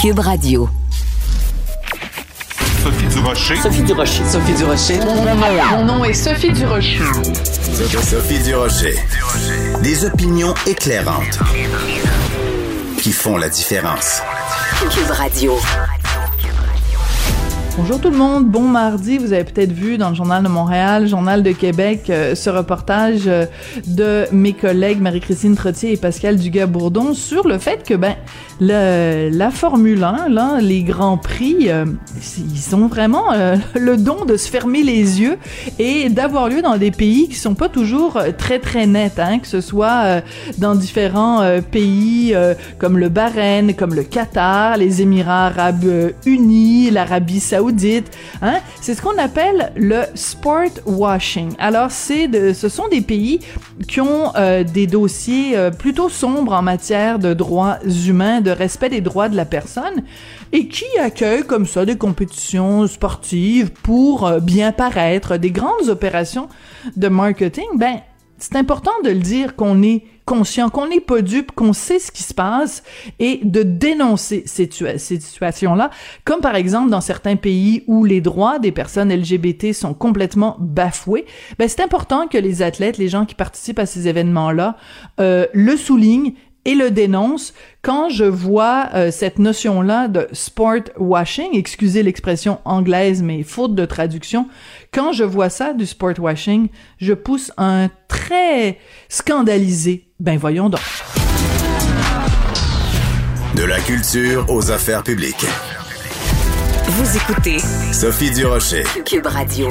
Cube Radio. Sophie Durocher. Sophie Durocher. Sophie Durocher. Mon nom est Sophie Durocher. Sophie Durocher. Des opinions éclairantes qui font la différence. Cube Radio. Bonjour tout le monde, bon mardi. Vous avez peut-être vu dans le Journal de Montréal, Journal de Québec, euh, ce reportage euh, de mes collègues Marie-Christine Trottier et Pascal Dugas-Bourdon sur le fait que, ben, la Formule 1, là, les grands prix, euh, ils ont vraiment le don de se fermer les yeux et d'avoir lieu dans des pays qui sont pas toujours très très nets, hein, que ce soit dans différents pays comme le Bahreïn, comme le Qatar, les Émirats Arabes Unis, l'Arabie Saoudite Hein? C'est ce qu'on appelle le sport washing. Alors, c'est ce sont des pays qui ont euh, des dossiers euh, plutôt sombres en matière de droits humains, respect des droits de la personne, et qui accueillent comme ça des compétitions sportives pour euh, bien paraître, des grandes opérations de marketing. Ben, c'est important de le dire qu'on est conscient, qu'on n'est pas dupe, qu'on sait ce qui se passe et de dénoncer ces, ces situations-là, comme par exemple dans certains pays où les droits des personnes LGBT sont complètement bafoués, ben c'est important que les athlètes, les gens qui participent à ces événements-là, euh, le soulignent et le dénonce quand je vois euh, cette notion-là de sport washing, excusez l'expression anglaise mais faute de traduction, quand je vois ça du sport washing, je pousse un très scandalisé. Ben voyons donc. De la culture aux affaires publiques. Vous écoutez Sophie Durocher. Cube Radio.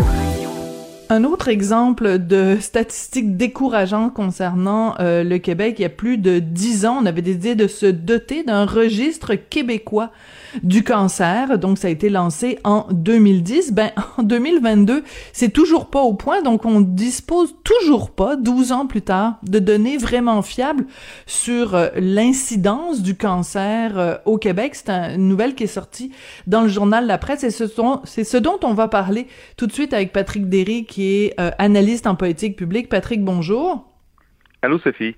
Un autre exemple de statistiques décourageantes concernant euh, le Québec, il y a plus de dix ans, on avait décidé de se doter d'un registre québécois du cancer. Donc, ça a été lancé en 2010. Ben, en 2022, c'est toujours pas au point. Donc, on dispose toujours pas, 12 ans plus tard, de données vraiment fiables sur euh, l'incidence du cancer euh, au Québec. C'est une nouvelle qui est sortie dans le journal La Presse et c'est ce dont on va parler tout de suite avec Patrick Derry, qui est euh, analyste en politique publique. Patrick, bonjour. Allô, Sophie.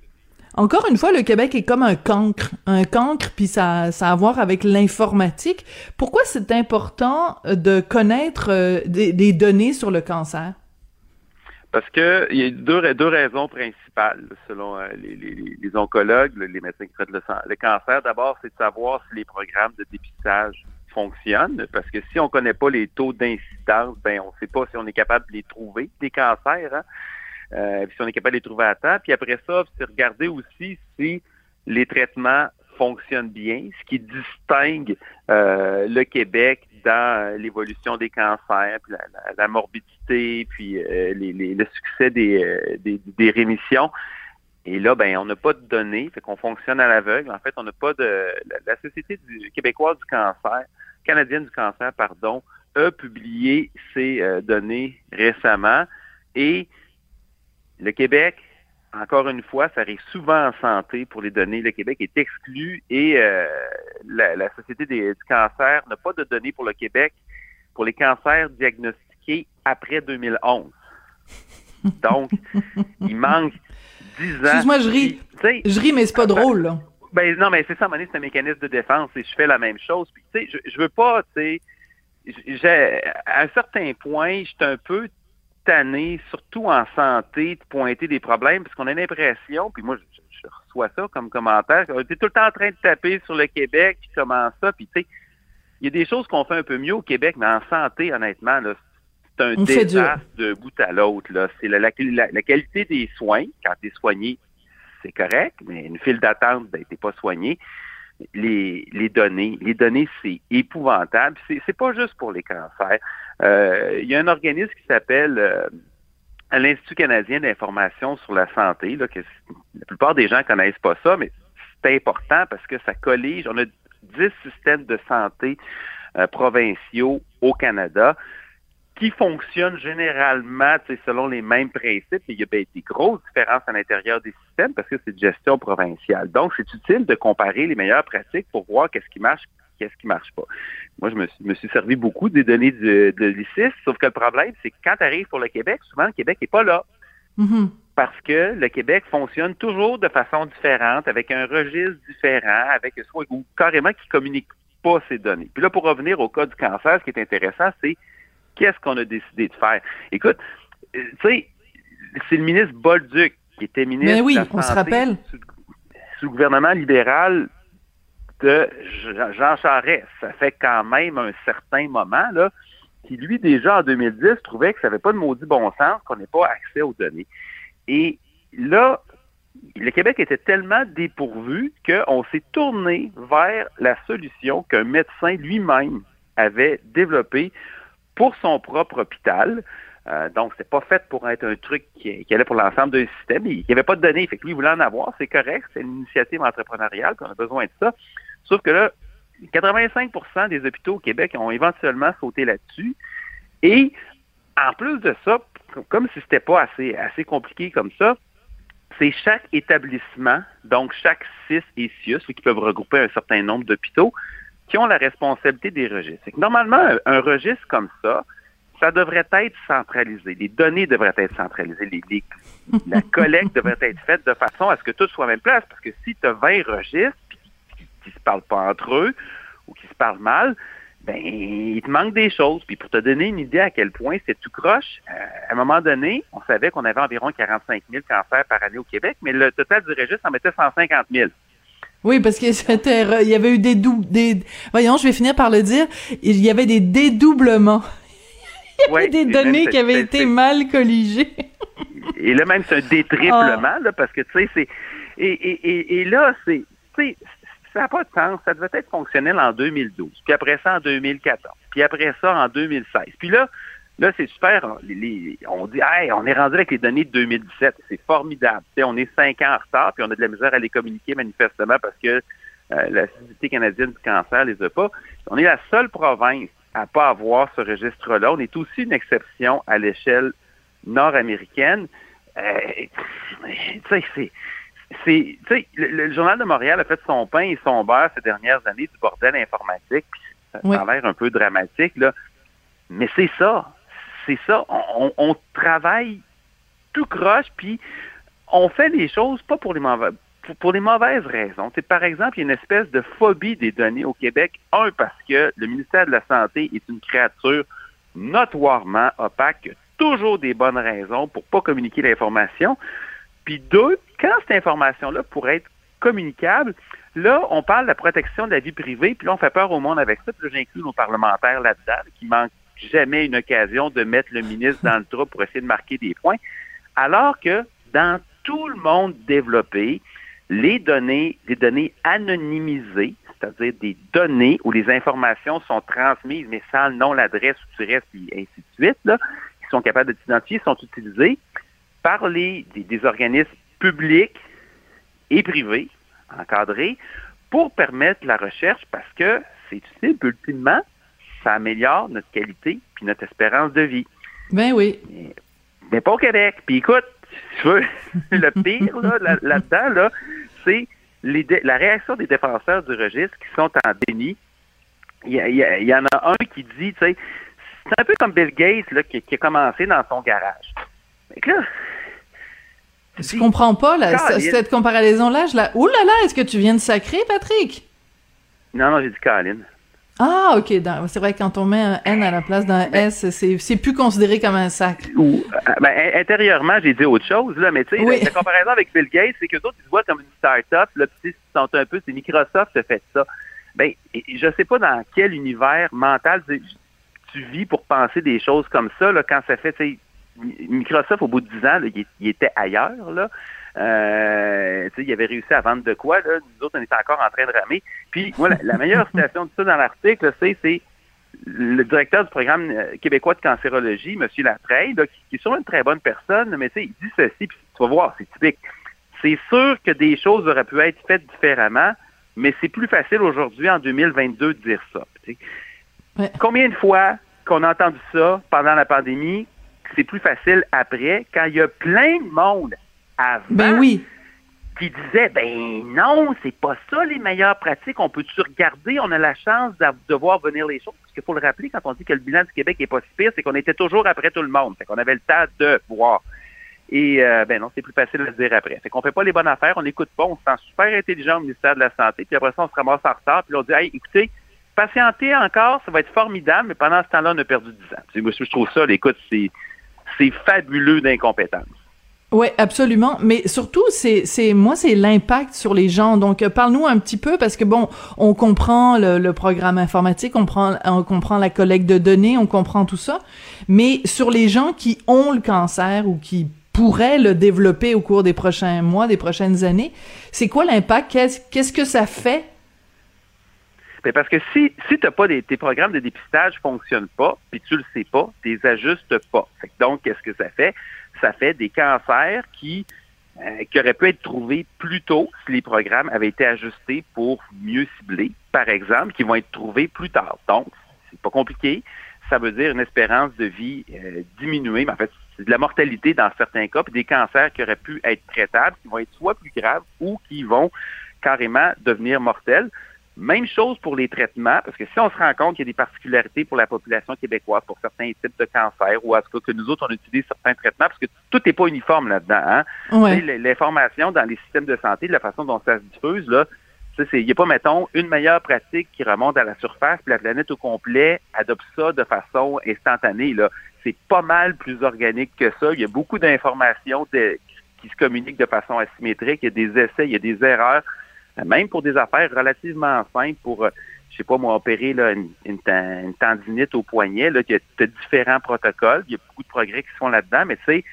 Encore une fois, le Québec est comme un cancre. Un cancre, puis ça, a à voir avec l'informatique. Pourquoi c'est important de connaître euh, des, données sur le cancer? Parce que il y a deux, raisons principales, selon euh, les, oncologues, les médecins qui traitent le, le cancer. D'abord, c'est de savoir si les programmes de dépistage fonctionnent, parce que si on ne connaît pas les taux d'incidence, ben on ne sait pas si on est capable de les trouver, des cancers. Hein? Euh, si on est capable de les trouver à temps. Puis après ça, c'est regarder aussi si les traitements fonctionnent bien, ce qui distingue euh, le Québec dans l'évolution des cancers, puis la, morbidité, puis euh, les, le succès euh, des, des, rémissions. Et là, ben, on n'a pas de données, fait qu'on fonctionne à l'aveugle. En fait, on n'a pas de. La, Société québécoise du cancer, canadienne du cancer, pardon, a publié ces données récemment et le Québec, encore une fois, ça arrive souvent en santé pour les données. Le Québec est exclu et euh, la, Société des, du cancer n'a pas de données pour le Québec pour les cancers diagnostiqués après 2011. Donc, il manque 10 ans. Excuse-moi, je ris. Je ris, mais c'est pas drôle, là. Ben, non, mais c'est ça, c'est un mécanisme de défense et je fais la même chose. Puis, tu sais, je, je veux pas, tu sais, à un certain point, j'étais un peu tanné, surtout en santé, de pointer des problèmes, parce qu'on a l'impression, puis moi, je, reçois ça comme commentaire, on était tout le temps en train de taper sur le Québec, puis comment ça, puis tu sais, il y a des choses qu'on fait un peu mieux au Québec, mais en santé, honnêtement, là, c'est un désastre de bout à l'autre. Là. C'est la, la, qualité des soins, quand tu es soigné, c'est correct, mais une file d'attente, ben, t'es pas soigné. Les, données, les données, c'est épouvantable. C'est, c'est pas juste pour les cancers. Euh, il y a un organisme qui s'appelle euh, l'Institut canadien d'information sur la santé, que la plupart des gens connaissent pas ça, mais c'est important parce que ça collige. On a 10 systèmes de santé euh, provinciaux au Canada qui fonctionnent généralement selon les mêmes principes. il y a ben, des grosses différences à l'intérieur des systèmes parce que c'est de gestion provinciale. Donc, c'est utile de comparer les meilleures pratiques pour voir qu'est-ce qui marche, qu'est-ce qui marche pas. Moi, je me suis, servi beaucoup des données de, de l'ICIS, sauf que le problème, c'est que quand tu arrives pour le Québec, souvent le Québec n'est pas là. Mm-hmm. Parce que le Québec fonctionne toujours de façon différente, avec un registre différent, avec soit ou carrément qui communique pas ces données. Puis là, pour revenir au cas du cancer, ce qui est intéressant, c'est qu'est-ce qu'on a décidé de faire? Écoute, euh, tu sais, c'est le ministre Bolduc qui était ministre Mais oui, de la on se Santé rappelle. Sous, sous le gouvernement libéral de Jean Charest. Ça fait quand même un certain moment, là, qui lui, déjà en 2010, trouvait que ça n'avait pas de maudit bon sens, qu'on n'ait pas accès aux données. Et là, le Québec était tellement dépourvu qu'on s'est tourné vers la solution qu'un médecin lui-même avait développée pour son propre hôpital. Euh, donc, c'est pas fait pour être un truc qui, allait pour l'ensemble d'un système. Il n'y avait pas de données. Fait que lui, il voulait en avoir. C'est correct. C'est une initiative entrepreneuriale qu'on a besoin de ça. Sauf que là, 85% des hôpitaux au Québec ont éventuellement sauté là-dessus. Et en plus de ça, comme si c'était pas assez, assez compliqué comme ça, c'est chaque établissement, donc chaque CIS et CIUS, qui peuvent regrouper un certain nombre d'hôpitaux, qui ont la responsabilité des registres. Normalement, un, un registre comme ça, ça devrait être centralisé. Les données devraient être centralisées. Les, les, la collecte devrait être faite de façon à ce que tout soit à la même place. Parce que si tu as 20 registres qui ne se parlent pas entre eux ou qui se parlent mal, ben il te manque des choses. Puis pour te donner une idée à quel point c'est tout croche, euh, à un moment donné, on savait qu'on avait environ 45 000 cancers par année au Québec, mais le total du registre en mettait 150 000. Oui, parce que c'était, il y avait eu des dou des, voyons, je vais finir par le dire, il y avait des dédoublements. il y avait Ouais, des données qui avaient été mal colligées. Et là, même, c'est un détriplement, là, parce que, tu sais, c'est... Et, et, et, et là, c'est... Tu sais, ça n'a pas de sens. Ça devait être fonctionnel en 2012, puis après ça en 2014, puis après ça en 2016. Puis là, là, c'est super. on- les- les- on dit, hey, on est rendu avec les données de 2017. C'est formidable. On est cinq ans en retard, puis on a de la misère à les communiquer manifestement parce que euh, la Société canadienne du cancer les a pas. On est la seule province à pas avoir ce registre-là. On est aussi une exception à l'échelle nord-américaine. Euh, tu sais, c'est le, le Journal de Montréal a fait son pain et son beurre ces dernières années du bordel informatique. Puis ça, Oui. ça a l'air un peu dramatique, là. Mais c'est ça. C'est ça. On, travaille tout croche, puis on fait les choses pas pour les mauvaises raisons. Par exemple, il y a une espèce de phobie des données au Québec. Un, parce que le ministère de la Santé est une créature notoirement opaque, toujours des bonnes raisons pour pas communiquer l'information. Puis deux, quand cette information-là pourrait être communicable, là, on parle de la protection de la vie privée, puis là, on fait peur au monde avec ça, puis là, j'inclus nos parlementaires là-dedans, qui manquent jamais une occasion de mettre le ministre dans le trou pour essayer de marquer des points, alors que dans tout le monde développé, les données, les données anonymisées, c'est-à-dire des données où les informations sont transmises, mais sans le nom, l'adresse où tu restes, puis ainsi de suite, qui sont capables de t'identifier, sont utilisées par les, des, des organismes publics et privés, encadrés, pour permettre la recherche parce que c'est utile, ultimement, ça améliore notre qualité puis notre espérance de vie. Ben oui. Mais, mais pas au Québec. Puis écoute, si tu veux, le pire là, là- là-dedans, là, c'est la réaction des défenseurs du registre qui sont en déni. Il y, en a un qui dit, tu sais, c'est un peu comme Bill Gates là, qui, qui a commencé dans son garage. Que là, Je comprends pas, là, Caroline. cette comparaison-là, je la... Ouh là là, est-ce que tu viens de sacrer, Patrick? non, non, j'ai dit Colin. Ah, ok, c'est vrai, que quand on met un N à la place d'un S, c'est, plus considéré comme un sac. Ou, euh, ben, in- intérieurement, j'ai dit autre chose, là, mais tu sais, Oui. la, la comparaison avec Bill Gates, c'est que d'autres, ils se voient comme une start-up, là, puis ils sont un peu, c'est Microsoft qui fait ça. Ben, je sais pas dans quel univers mental tu, tu vis pour penser des choses comme ça, là, quand ça fait, tu sais, Microsoft, au bout de 10 ans, là, il, il était ailleurs, là. Euh, il avait réussi à vendre de quoi, là? Nous autres, on était encore en train de ramer. Puis, moi, la, meilleure citation de ça dans l'article, c'est, le directeur du programme euh, québécois de cancérologie, M. Latreille, là, qui, qui est sûrement une très bonne personne, mais il dit ceci, puis tu vas voir, c'est typique. C'est sûr que des choses auraient pu être faites différemment, mais c'est plus facile aujourd'hui, en 2022, de dire ça. Ouais. Combien de fois qu'on a entendu ça pendant la pandémie, c'est plus facile après, quand il y a plein de monde avant Ben oui. qui disait ben non, c'est pas ça les meilleures pratiques. On peut-tu regarder, on a la chance de voir venir les choses. Parce qu'il faut le rappeler, quand on dit que le bilan du Québec est pas si pire, c'est qu'on était toujours après tout le monde. Fait qu'on avait le temps de voir. Et euh, ben non, c'est plus facile de le dire après. Fait qu'on fait pas les bonnes affaires, on n'écoute pas, on se sent super intelligent au ministère de la Santé, puis après ça, on se ramasse en retard, puis là, on dit Hey, écoutez, patienter encore, ça va être formidable, mais pendant ce temps-là, on a perdu 10 ans. Moi, je trouve ça, écoute, c'est, c'est fabuleux d'incompétence. Oui, absolument. Mais surtout, c'est, c'est moi, c'est l'impact sur les gens. Donc, euh, parle-nous un petit peu parce que bon, on comprend le, programme informatique, on, on comprend la collecte de données, on comprend tout ça. Mais sur les gens qui ont le cancer ou qui pourraient le développer au cours des prochains mois, des prochaines années, c'est quoi l'impact? Qu'est-ce que ça fait parce que si, si t'as pas des, tes programmes de dépistage fonctionnent pas, puis tu le sais pas, tu les ajustes pas. donc, qu'est-ce que ça fait? Ça fait des cancers qui, euh, qui auraient pu être trouvés plus tôt si les programmes avaient été ajustés pour mieux cibler, par exemple, qui vont être trouvés plus tard. Donc, c'est pas compliqué. Ça veut dire une espérance de vie euh, diminuée, mais en fait, c'est de la mortalité dans certains cas, puis des cancers qui auraient pu être traitables, qui vont être soit plus graves ou qui vont carrément devenir mortels. Même chose pour les traitements, parce que si on se rend compte qu'il y a des particularités pour la population québécoise, pour certains types de cancers, ou à ce cas que nous autres, on utilise certains traitements, parce que tout n'est pas uniforme là-dedans. Hein? L'information dans les systèmes de santé, de la façon dont ça se diffuse, là, il n'y a pas, mettons, une meilleure pratique qui remonte à la surface, puis la planète au complet adopte ça de façon instantanée. Là. C'est pas mal plus organique que ça. Il y a beaucoup d'informations qui se communiquent de façon asymétrique. Il y a des essais, il y a des erreurs même pour des affaires relativement simples, pour, euh, je sais pas, moi, opérer là, une, tendinite au poignet, là, il y a différents protocoles, il y a beaucoup de progrès qui se font là-dedans, mais tu sais,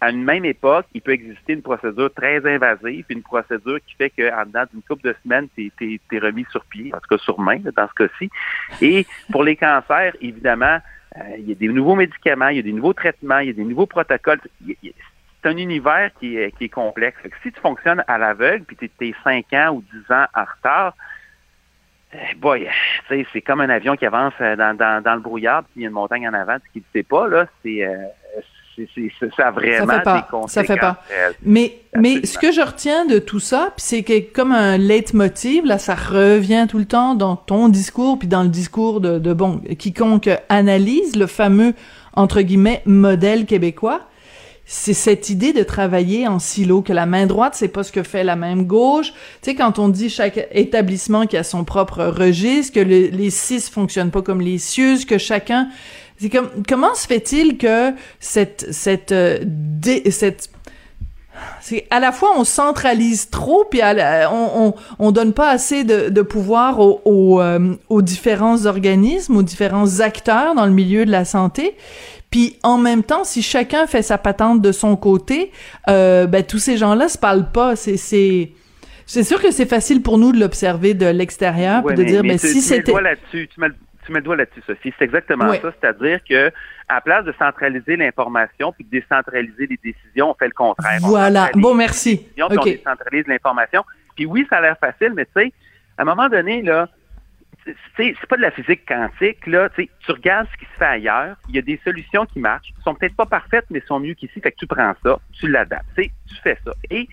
à une même époque, il peut exister une procédure très invasive, une procédure qui fait qu'en dedans d'une couple de semaines, tu es, remis sur pied, en tout cas sur main, dans ce cas-ci. Et pour les cancers, évidemment, euh, il y a des nouveaux médicaments, il y a des nouveaux traitements, il y a des nouveaux protocoles c'est un univers qui est, qui est complexe. si tu fonctionnes à l'aveugle, puis tu es 5 ans ou 10 ans en retard, eh boy, c'est comme un avion qui avance euh, dans, dans, le brouillard, puis il y a une montagne en avant, qui ne sait pas, là, c'est... Euh, ça a vraiment ça fait pas, Ça fait pas. Mais, mais ce que je retiens de tout ça, c'est que comme un leitmotiv, là, ça revient tout le temps dans ton discours, puis dans le discours de, de bon, quiconque analyse le fameux, entre guillemets, modèle québécois, c'est cette idée de travailler en silo, que la main droite, c'est pas ce que fait la main gauche. Tu sais, quand on dit chaque établissement qui a son propre registre, que les six fonctionnent pas comme les cieux, que chacun... C'est comme, comment se fait-il que cette, cette, euh, cette c'est à la fois on centralise trop puis on, on, on donne pas assez de, de pouvoir aux, aux, euh, aux différents organismes aux différents acteurs dans le milieu de la santé puis en même temps, si chacun fait sa patente de son côté, euh, ben tous ces gens-là se parlent pas. C'est c'est c'est sûr que c'est facile pour nous de l'observer de l'extérieur puis de dire mais, ben, si c'était là-dessus, tu mets, tu mets le doigt là-dessus, Sophie. C'est exactement ça. C'est-à-dire que à place de centraliser l'information puis de décentraliser les décisions, on fait le contraire. Voilà. Bon, merci. On décentralise l'information. Puis oui, ça a l'air facile, mais tu sais, à un moment donné, là, c'est pas de la physique quantique, là. Tu regardes ce qui se fait ailleurs, il y a des solutions qui marchent, sont peut-être pas parfaites, mais sont mieux qu'ici, fait que tu prends ça, tu l'adaptes, tu fais ça. Et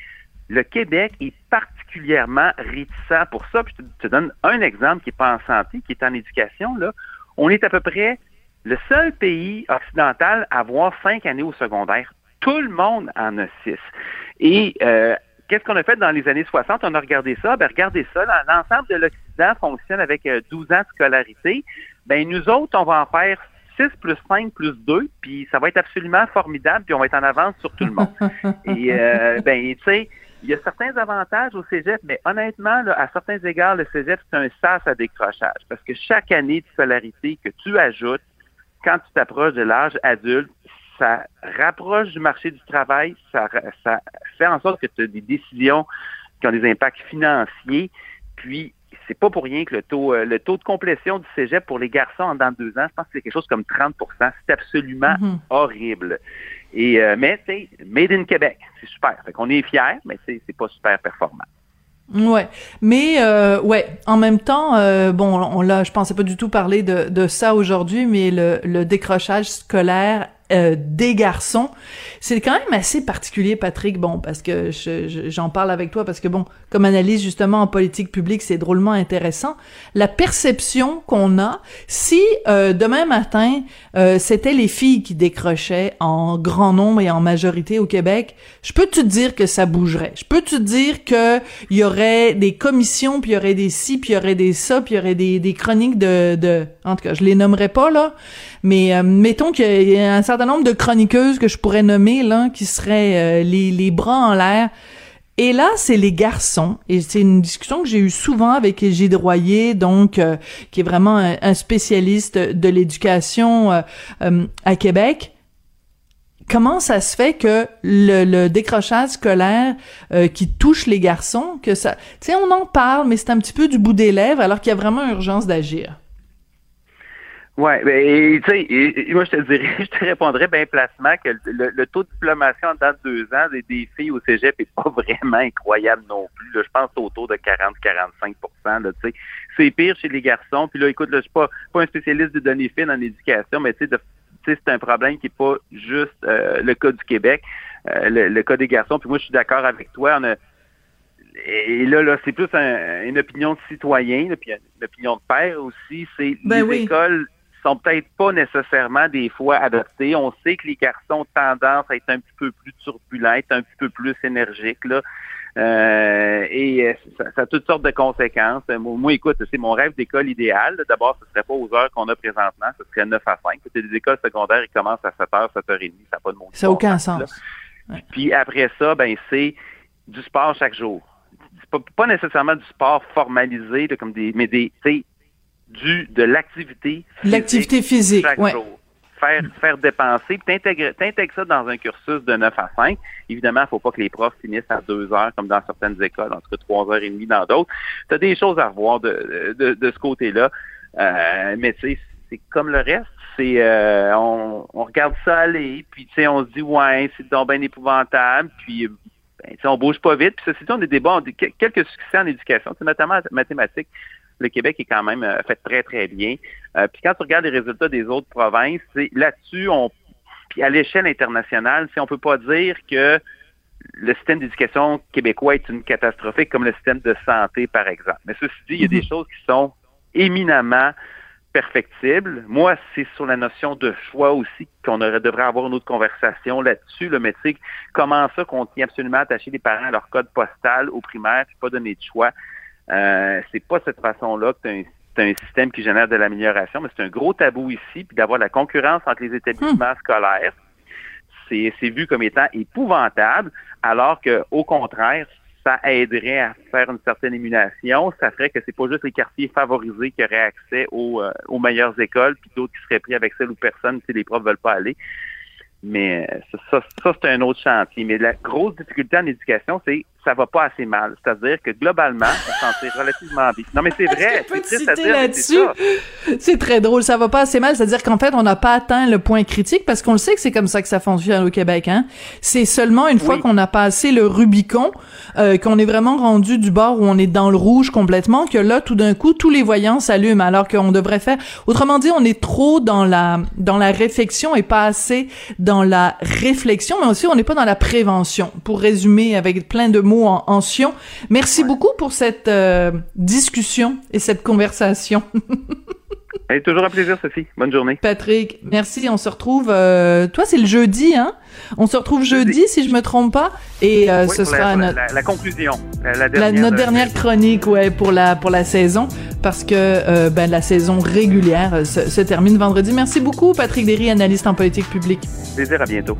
le Québec est particulièrement réticent pour ça. Puis je te, donne un exemple qui n'est pas en santé, qui est en éducation, là. On est à peu près le seul pays occidental à avoir cinq années au secondaire. Tout le monde en a six. Et euh, qu'est-ce qu'on a fait dans les années 60? On a regardé ça. Ben, regardez ça. L'ensemble de l'Occident fonctionne avec 12 euh, ans de scolarité. Ben, nous autres, on va en faire 6 plus 5 plus 2, puis ça va être absolument formidable, puis on va être en avance sur tout le monde. Et, euh, ben, tu sais, il y a certains avantages au cégep, mais honnêtement, à certains égards, le cégep, c'est un sas à décrochage. Parce que chaque année de scolarité que tu ajoutes, quand tu t'approches de l'âge adulte, ça rapproche du marché du travail, ça, ça fait en sorte que tu as des décisions qui ont des impacts financiers, puis c'est pas pour rien que le taux, euh, le taux de complétion du cégep pour les garçons en dans deux ans, je pense que c'est quelque chose comme 30% C'est absolument mm-hmm. horrible. Et, euh, mais, c'est made in Québec, c'est super. Fait qu'on est fiers, mais c'est pas super performant. Ouais, mais euh, ouais, en même temps, euh, bon, on l'a, je pensais pas du tout parler de, de ça aujourd'hui, mais le, le décrochage scolaire euh, des garçons. C'est quand même assez particulier, Patrick, bon, parce que j'en parle avec toi, parce que bon, comme analyse justement en politique publique, c'est drôlement intéressant. La perception qu'on a, si euh, demain matin, euh, c'était les filles qui décrochaient en grand nombre et en majorité au Québec, je peux te dire que ça bougerait? Je peux te dire que il y aurait des commissions, puis il y aurait des ci, puis il y aurait des ça, puis il y aurait des, des chroniques de, de... En tout cas, je les nommerai pas, là, mais euh, mettons qu'il y a un certain nombre de chroniqueuses que je pourrais nommer là, qui seraient euh, les, les bras en l'air. Et là, c'est les garçons, et c'est une discussion que j'ai eue souvent avec Gilles Royer, donc euh, qui est vraiment un, spécialiste de l'éducation à Québec. Comment ça se fait que le, le décrochage scolaire qui touche les garçons, que ça, tu sais, on en parle, mais c'est un petit peu du bout des lèvres, alors qu'il y a vraiment urgence d'agir. Oui, ben, tu sais, moi je te dirais, je te répondrais bien placement que le, taux de diplomation en date de deux ans des, des, filles au cégep est pas vraiment incroyable non plus. je pense autour de 40-45 tu sais. C'est pire chez les garçons. Puis là, écoute, là, je suis pas, pas un spécialiste de données fines en éducation, mais tu sais, c'est un problème qui est pas juste euh, le cas du Québec, euh, le, cas des garçons. Puis moi, je suis d'accord avec toi. On a, et là, là c'est plus une opinion de citoyen, puis une opinion de père aussi. C'est ben les écoles sont peut-être pas nécessairement des fois adoptés. On sait que les garçons ont tendance à être un petit peu plus turbulents, un petit peu plus énergiques, là. Euh, et euh, ça, ça, a toutes sortes de conséquences. Moi, écoute, c'est mon rêve d'école idéale. D'abord, ce serait pas aux heures qu'on a présentement, ce serait 9 à 5. C'est des écoles secondaires, ils commencent à 7h, 7h30, ça n'a pas de bon Ça n'a aucun sens. Puis après ça, ben c'est du sport chaque jour. Pas, pas, nécessairement du sport formalisé, comme des, mais des, du de l'activité physique. L'activité physique, chaque jour. Faire, faire dépenser, puis t'intègres ça dans un cursus de 9 à 5. Évidemment, il ne faut pas que les profs finissent à 2 heures, comme dans certaines écoles, entre 3 heures et demie dans d'autres. Tu as des choses à revoir de, de, de ce côté-là. Euh, mais tu sais, c'est comme le reste. C'est euh, on, on, regarde ça aller, puis tu sais, on se dit ouais, c'est donc bien épouvantable, puis ben, on bouge pas vite. Puis ceci, on a des bons, quelques succès en éducation, c'est notamment en mathématiques le Québec est quand même euh, fait très, très bien. Euh, puis quand tu regardes les résultats des autres provinces, là-dessus, on puis à l'échelle internationale, si on peut pas dire que le système d'éducation québécois est une catastrophe comme le système de santé, par exemple. Mais ceci dit, il y a des mhm. choses qui sont éminemment perfectibles. Moi, c'est sur la notion de choix aussi qu'on devrait avoir une autre conversation là-dessus. Le mais comment ça qu'on tient absolument attaché les parents à leur code postal au primaire, puis pas donner de choix. Euh, c'est pas cette façon-là que tu as un système qui génère de l'amélioration, mais c'est un gros tabou ici, puis d'avoir la concurrence entre les établissements hmm. scolaires, c'est vu comme étant épouvantable, alors que au contraire, ça aiderait à faire une certaine émulation. Ça ferait que c'est pas juste les quartiers favorisés qui auraient accès aux, euh, aux meilleures écoles, puis d'autres qui seraient pris avec celles où personne, si les profs veulent pas aller. Mais euh, ça, ça, c'est un autre chantier. Mais la grosse difficulté en éducation, c'est ça va pas assez mal. C'est-à-dire que globalement, on s'en tire relativement bien. Non, mais c'est vrai. Là-dessus? C'est très drôle. Ça va pas assez mal. C'est-à-dire qu'en fait, on n'a pas atteint le point critique parce qu'on le sait que c'est comme ça que ça fonctionne au Québec. Hein? C'est seulement une fois qu'on a passé le Rubicon, euh, qu'on est vraiment rendu du bord où on est dans le rouge complètement, que là, tout d'un coup, tous les voyants s'allument. Alors qu'on devrait faire. Autrement dit, on est trop dans la dans la réflexion et pas assez dans la réflexion, mais aussi on n'est pas dans la prévention. Pour résumer avec plein de mots en, sion. Merci beaucoup pour cette euh, discussion et cette conversation. toujours un plaisir, Sophie. Bonne journée. Patrick, merci. On se retrouve. Euh, toi, c'est le jeudi, hein On se retrouve jeudi, si je me trompe pas. Et euh, ce sera la, notre... la, conclusion, la, dernière, notre dernière chronique, ouais, pour la pour la saison, parce que ben la saison régulière se, se, termine vendredi. Merci beaucoup, Patrick Derry, analyste en politique publique. Plaisir. À bientôt.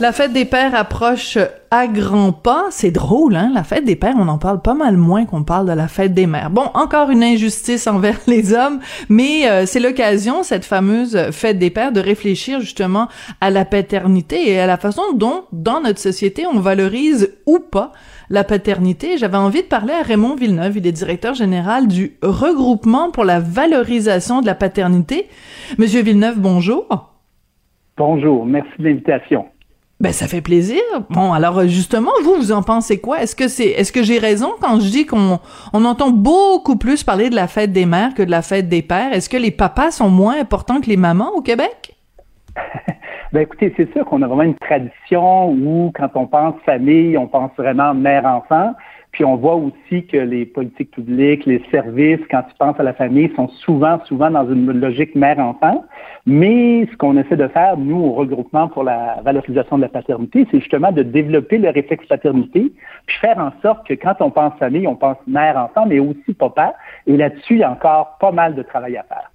La fête des pères approche à grands pas. C'est drôle, hein? La fête des pères, on en parle pas mal moins qu'on parle de la fête des mères. Bon, encore une injustice envers les hommes, mais euh, c'est l'occasion, cette fameuse fête des pères, de réfléchir justement à la paternité et à la façon dont, dans notre société, on valorise ou pas la paternité. J'avais envie de parler à Raymond Villeneuve, il est directeur général du regroupement pour la valorisation de la paternité. Monsieur Villeneuve, bonjour. Bonjour, merci de l'invitation. Ben ça fait plaisir. Bon alors justement vous vous en pensez quoi? Est-ce que c'est est-ce que j'ai raison quand je dis qu'on on entend beaucoup plus parler de la fête des mères que de la fête des pères? Est-ce que les papas sont moins importants que les mamans au Québec? Ben écoutez, c'est sûr qu'on a vraiment une tradition où quand on pense famille, on pense vraiment mère-enfant. Puis on voit aussi que les politiques publiques, les services, quand tu penses à la famille, sont souvent, souvent dans une logique mère-enfant. Mais ce qu'on essaie de faire, nous, au regroupement pour la valorisation de la paternité, c'est justement de développer le réflexe paternité, puis faire en sorte que quand on pense famille, on pense mère-enfant, mais aussi papa. Et là-dessus, il y a encore pas mal de travail à faire.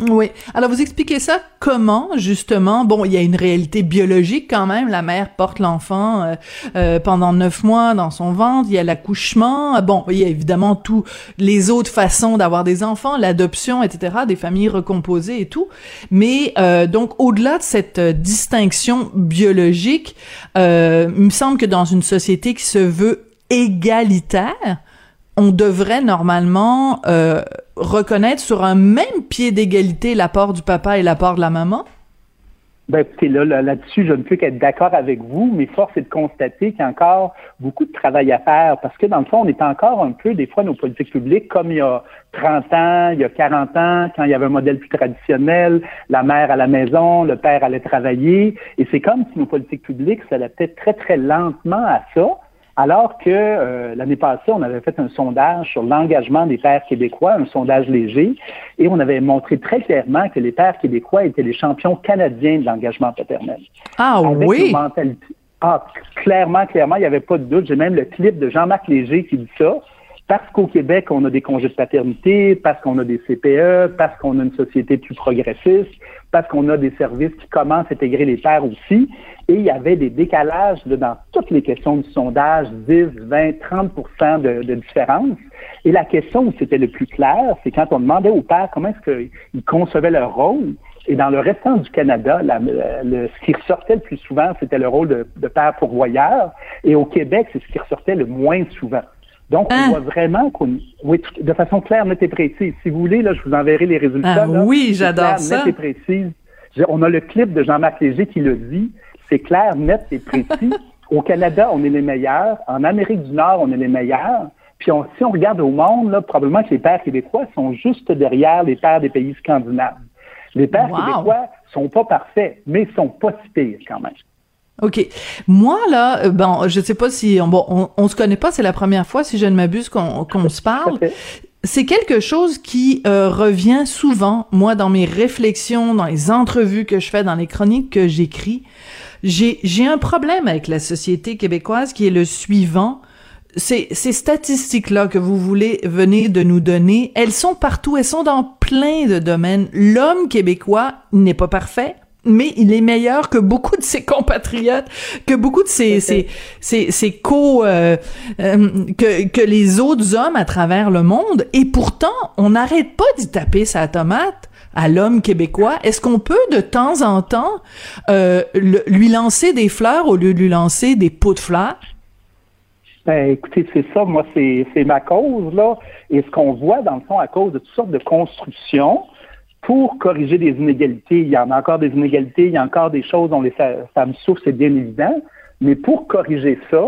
Oui. Alors, vous expliquez ça comment, justement? Bon, il y a une réalité biologique quand même. La mère porte l'enfant euh, euh, pendant neuf mois dans son ventre. Il y a l'accouchement. Bon, il y a évidemment tous les autres façons d'avoir des enfants, l'adoption, etc., des familles recomposées et tout. Mais euh, donc, au-delà de cette distinction biologique, il me semble que dans une société qui se veut égalitaire, on devrait normalement euh, reconnaître sur un même pied d'égalité l'apport du papa et l'apport de la maman? Ben, écoutez, là, là-dessus, je ne peux qu'être d'accord avec vous, mais force est de constater qu'il y a encore beaucoup de travail à faire parce que, dans le fond, on est encore un peu, des fois, nos politiques publiques, comme il y a 30 ans, il y a 40 ans, quand il y avait un modèle plus traditionnel, la mère à la maison, le père allait travailler, et c'est comme si nos politiques publiques s'adaptaient très, très lentement à ça. Alors que euh, l'année passée, on avait fait un sondage sur l'engagement des pères québécois, un sondage léger, et on avait montré très clairement que les pères québécois étaient les champions canadiens de l'engagement paternel. Ah oui! Ah, clairement, clairement, il n'y avait pas de doute. J'ai même le clip de Jean-Marc Léger qui dit ça. Parce qu'au Québec, on a des congés de paternité, parce qu'on a des CPE, parce qu'on a une société plus progressiste, parce qu'on a des services qui commencent à intégrer les pères aussi. Et il y avait des décalages dans toutes les questions du sondage, 10, 20, 30 de, de différence. Et la question où c'était le plus clair, c'est quand on demandait aux pères comment est-ce qu'ils concevaient leur rôle. Et dans le restant du Canada, le, ce qui ressortait le plus souvent, c'était le rôle de, de père pourvoyeur. Et au Québec, c'est ce qui ressortait le moins souvent. Donc, on hein? voit vraiment qu'on, oui, de façon claire, nette et précise. Si vous voulez, là, je vous enverrai les résultats. Ah, oui, j'adore ça. Nette et précise. On a le clip de Jean-Marc Léger qui le dit. C'est clair, net et précis. Au Canada, on est les meilleurs. En Amérique du Nord, on est les meilleurs. Puis si on regarde au monde, là, probablement que les pères québécois sont juste derrière les pères des pays scandinaves. Les pères québécois sont pas parfaits, mais ils sont pas si pires quand même. OK. Moi, là, euh, bon, je sais pas si... Bon, on, on se connaît pas, c'est la première fois, si je ne m'abuse, qu'on qu'on se parle. C'est quelque chose qui euh, revient souvent, moi, dans mes réflexions, dans les entrevues que je fais, dans les chroniques que j'écris. J'ai un problème avec la société québécoise qui est le suivant. Ces, ces statistiques-là que vous voulez venir de nous donner, elles sont partout, elles sont dans plein de domaines. L'homme québécois n'est pas parfait, mais il est meilleur que beaucoup de ses compatriotes, que beaucoup de ses ses, ses, ses co euh, euh, que que les autres hommes à travers le monde et pourtant on n'arrête pas d'y taper sa tomate à l'homme québécois. Est-ce qu'on peut de temps en temps euh, lui lancer des fleurs au lieu de lui lancer des pots de fleurs? Ben, écoutez, c'est ça, moi, c'est ma cause, là. Et ce qu'on voit, dans le fond, à cause de toutes sortes de constructions, pour corriger des inégalités. Il y en a encore des inégalités, il y a encore des choses dont les femmes souffrent, c'est bien évident. Mais pour corriger ça,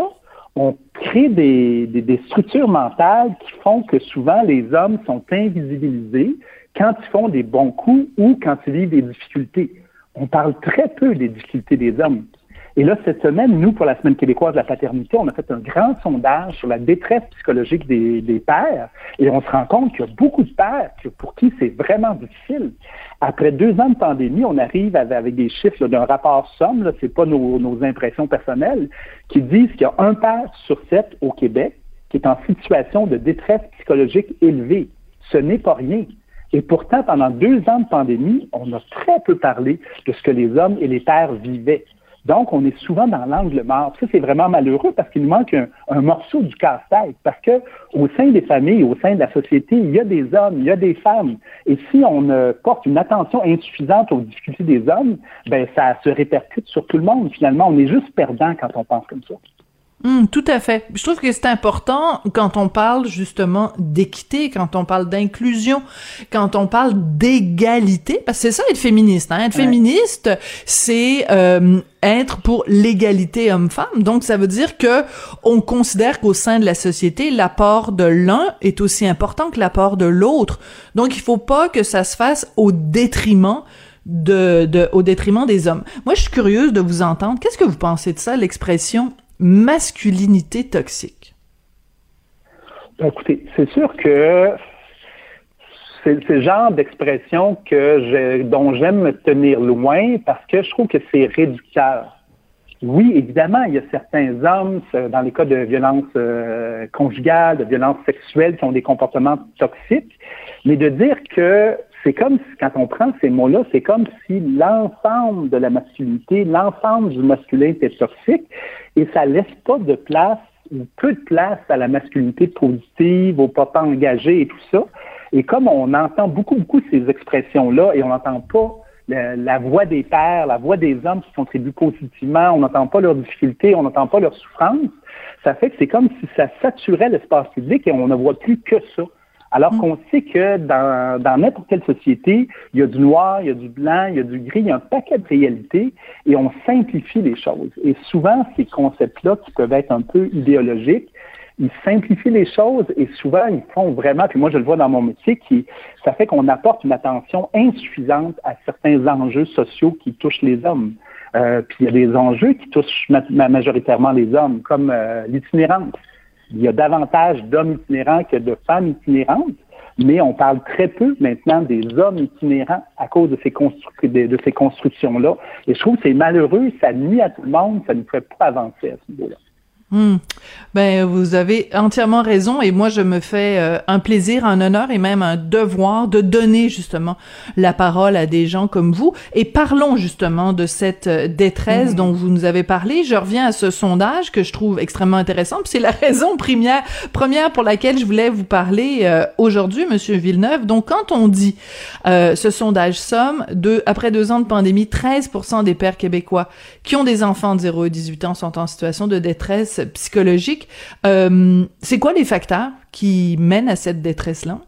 on crée des, structures mentales qui font que souvent les hommes sont invisibilisés quand ils font des bons coups ou quand ils vivent des difficultés. On parle très peu des difficultés des hommes. Et là, cette semaine, nous, pour la Semaine québécoise de la paternité, on a fait un grand sondage sur la détresse psychologique des, pères et on se rend compte qu'il y a beaucoup de pères pour qui c'est vraiment difficile. Après deux ans de pandémie, on arrive avec, des chiffres d'un rapport somme, ce n'est pas nos, nos impressions personnelles, qui disent qu'il y a un père sur sept au Québec qui est en situation de détresse psychologique élevée. Ce n'est pas rien. Et pourtant, pendant deux ans de pandémie, on a très peu parlé de ce que les hommes et les pères vivaient. Donc, on est souvent dans l'angle mort. Ça, c'est vraiment malheureux parce qu'il nous manque un, morceau du casse-tête. Parce que au sein des familles, au sein de la société, il y a des hommes, il y a des femmes. Et si on porte une attention insuffisante aux difficultés des hommes, ben ça se répercute sur tout le monde. Finalement, on est juste perdant quand on pense comme ça. Hum, tout à fait. Je trouve que c'est important quand on parle justement d'équité, quand on parle d'inclusion, quand on parle d'égalité, parce que c'est ça être féministe. Hein? Être féministe, c'est euh, être pour l'égalité homme-femme. Donc ça veut dire que on considère qu'au sein de la société, l'apport de l'un est aussi important que l'apport de l'autre. Donc il faut pas que ça se fasse au détriment de, de, au détriment des hommes. Moi, je suis curieuse de vous entendre. Qu'est-ce que vous pensez de ça, l'expression masculinité toxique? Ben, écoutez, c'est sûr que c'est le genre d'expression que dont j'aime me tenir loin parce que je trouve que c'est réducteur. Oui, évidemment, il y a certains hommes, dans les cas de violence euh, conjugale, de violence sexuelle, qui ont des comportements toxiques, mais de dire que c'est comme si, quand on prend ces mots-là, c'est comme si l'ensemble de la masculinité, l'ensemble du masculin était toxique et ça laisse pas de place ou peu de place à la masculinité positive, au papa engagé et tout ça. Et comme on entend beaucoup, beaucoup ces expressions-là et on n'entend pas la, voix des pères, la voix des hommes qui contribuent positivement, on n'entend pas leurs difficultés, on n'entend pas leurs souffrances, ça fait que c'est comme si ça saturait l'espace public et on ne voit plus que ça. Alors mm. qu'on sait que dans, dans n'importe quelle société, il y a du noir, il y a du blanc, il y a du gris, il y a un paquet de réalités et on simplifie les choses. Et souvent, ces concepts-là qui peuvent être un peu idéologiques, ils simplifient les choses et souvent ils font vraiment, puis moi je le vois dans mon métier, qui ça fait qu'on apporte une attention insuffisante à certains enjeux sociaux qui touchent les hommes. Euh, puis il y a des enjeux qui touchent majoritairement les hommes, comme euh, l'itinérance. Il y a davantage d'hommes itinérants que de femmes itinérantes, mais on parle très peu maintenant des hommes itinérants à cause de ces, constructions-là. Et je trouve que c'est malheureux, ça nuit à tout le monde, ça ne fait pas avancer à ce niveau-là. Hmm. Ben vous avez entièrement raison et moi je me fais euh, un plaisir, un honneur et même un devoir de donner justement la parole à des gens comme vous et parlons justement de cette euh, détresse hmm. dont vous nous avez parlé. Je reviens à ce sondage que je trouve extrêmement intéressant, c'est la raison première première pour laquelle je voulais vous parler euh, aujourd'hui monsieur Villeneuve. Donc quand on dit ce sondage somme de après deux ans de pandémie, 13% des pères québécois qui ont des enfants de 0 à 18 ans sont en situation de détresse psychologique. Euh, c'est quoi les facteurs qui mènent à cette détresse-là?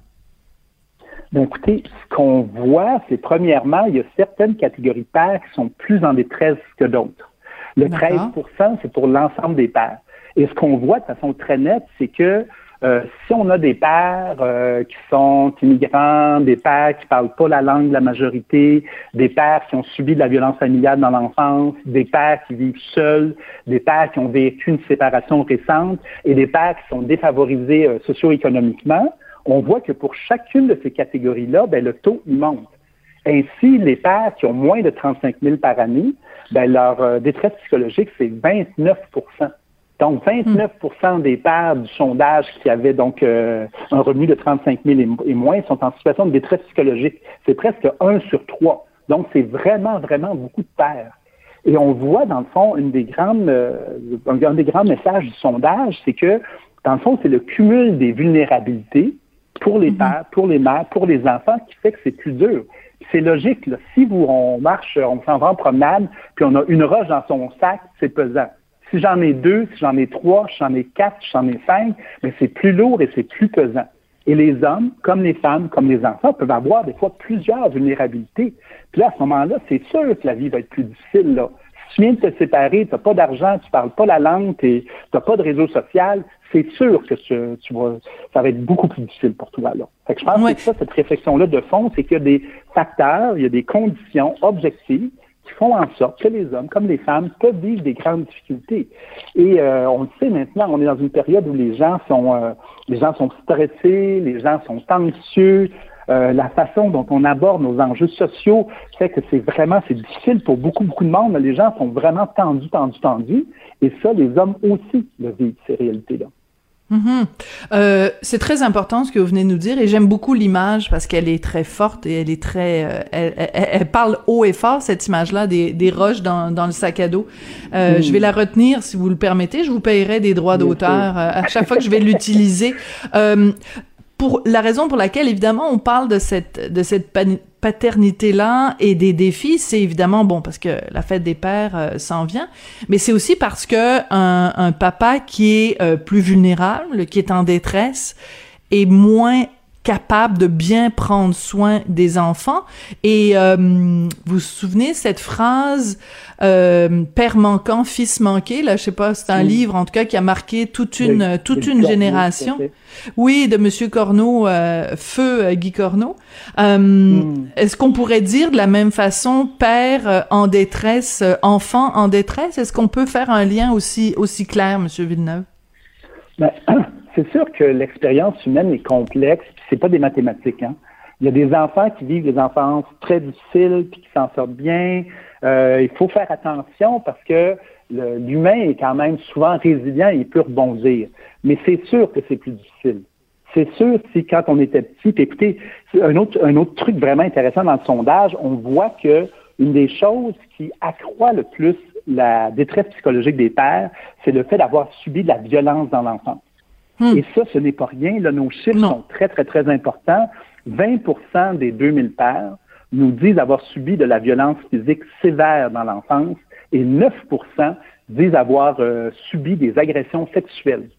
Ben écoutez, ce qu'on voit, c'est premièrement, il y a certaines catégories de pères qui sont plus en détresse que d'autres. Le 13% c'est pour l'ensemble des pères. Et ce qu'on voit de façon très nette, c'est que euh, si on a des pères euh, qui sont immigrants, des pères qui parlent pas la langue de la majorité, des pères qui ont subi de la violence familiale dans l'enfance, des pères qui vivent seuls, des pères qui ont vécu une séparation récente et des pères qui sont défavorisés euh, socio-économiquement, on voit que pour chacune de ces catégories-là, ben, le taux il monte. Ainsi, les pères qui ont moins de 35 000 par année, ben, leur détresse psychologique, c'est 29 donc, 29% des pères du sondage qui avaient donc euh, un revenu de 35 000 et, moins sont en situation de détresse psychologique. C'est presque un sur trois. Donc, c'est vraiment, vraiment beaucoup de pères. Et on voit, dans le fond, une des grandes, euh, un, des grands messages du sondage, c'est que, dans le fond, c'est le cumul des vulnérabilités pour les mm-hmm. pères, pour les mères, pour les enfants qui fait que c'est plus dur. C'est logique. Là. Si vous, on marche, on s'en va en promenade, puis on a une roche dans son sac, c'est pesant. Si j'en ai deux, si j'en ai trois, si j'en ai quatre, si j'en ai cinq, mais c'est plus lourd et c'est plus pesant. Et les hommes, comme les femmes, comme les enfants, peuvent avoir des fois plusieurs vulnérabilités. Puis là, à ce moment-là, c'est sûr que la vie va être plus difficile. Là. Si tu viens de te séparer, tu n'as pas d'argent, tu parles pas la langue, tu n'as pas de réseau social, c'est sûr que tu, vas, ça va être beaucoup plus difficile pour toi. Là. Fait que je pense que ça, cette réflexion-là de fond, c'est qu'il y a des facteurs, il y a des conditions objectives qui font en sorte que les hommes comme les femmes peuvent vivre des grandes difficultés. Et euh, on le sait maintenant, on est dans une période où les gens sont, euh, les gens sont stressés, les gens sont anxieux. Euh, la façon dont on aborde nos enjeux sociaux fait que c'est vraiment c'est difficile pour beaucoup beaucoup de monde. Les gens sont vraiment tendus, tendus, tendus. Et ça, les hommes aussi le vivent ces réalités-là. Euh, c'est très important ce que vous venez de nous dire et j'aime beaucoup l'image parce qu'elle est très forte et elle est très, euh, elle, elle, parle haut et fort cette image-là des, des roches dans, dans le sac à dos. Euh, Je vais la retenir si vous le permettez. Je vous payerai des droits d'auteur à chaque fois que je vais l'utiliser. Pour la raison pour laquelle évidemment on parle de cette de cette paternité là et des défis, c'est évidemment bon parce que la fête des pères euh, s'en vient, mais c'est aussi parce que un, un papa qui est euh, plus vulnérable, qui est en détresse, est moins capable de bien prendre soin des enfants. Et euh, vous vous souvenez cette phrase euh, père manquant, fils manqué, là, je sais pas, c'est un livre en tout cas qui a marqué toute une toute une génération. Oui, de Monsieur Corneau, euh, feu euh, Guy Corneau. Hmm. Est-ce qu'on pourrait dire de la même façon père en détresse, enfant en détresse? Est-ce qu'on peut faire un lien aussi aussi clair, Monsieur Villeneuve? Ben, c'est sûr que l'expérience humaine est complexe, c'est pas des mathématiques. Hein. Il y a des enfants qui vivent des enfances très difficiles, puis qui s'en sortent bien. Euh, il faut faire attention parce que l'humain est quand même souvent résilient et il peut rebondir. Mais c'est sûr que c'est plus difficile. C'est sûr si quand on était petit, écoutez, un autre, un autre truc vraiment intéressant dans le sondage, on voit que une des choses qui accroît le plus la détresse psychologique des pères, c'est le fait d'avoir subi de la violence dans l'enfance. Hmm. Et ça, ce n'est pas rien. Là, nos chiffres sont très, très, très importants. 20% des 2000 pères nous disent avoir subi de la violence physique sévère dans l'enfance et 9% disent avoir euh, subi des agressions sexuelles.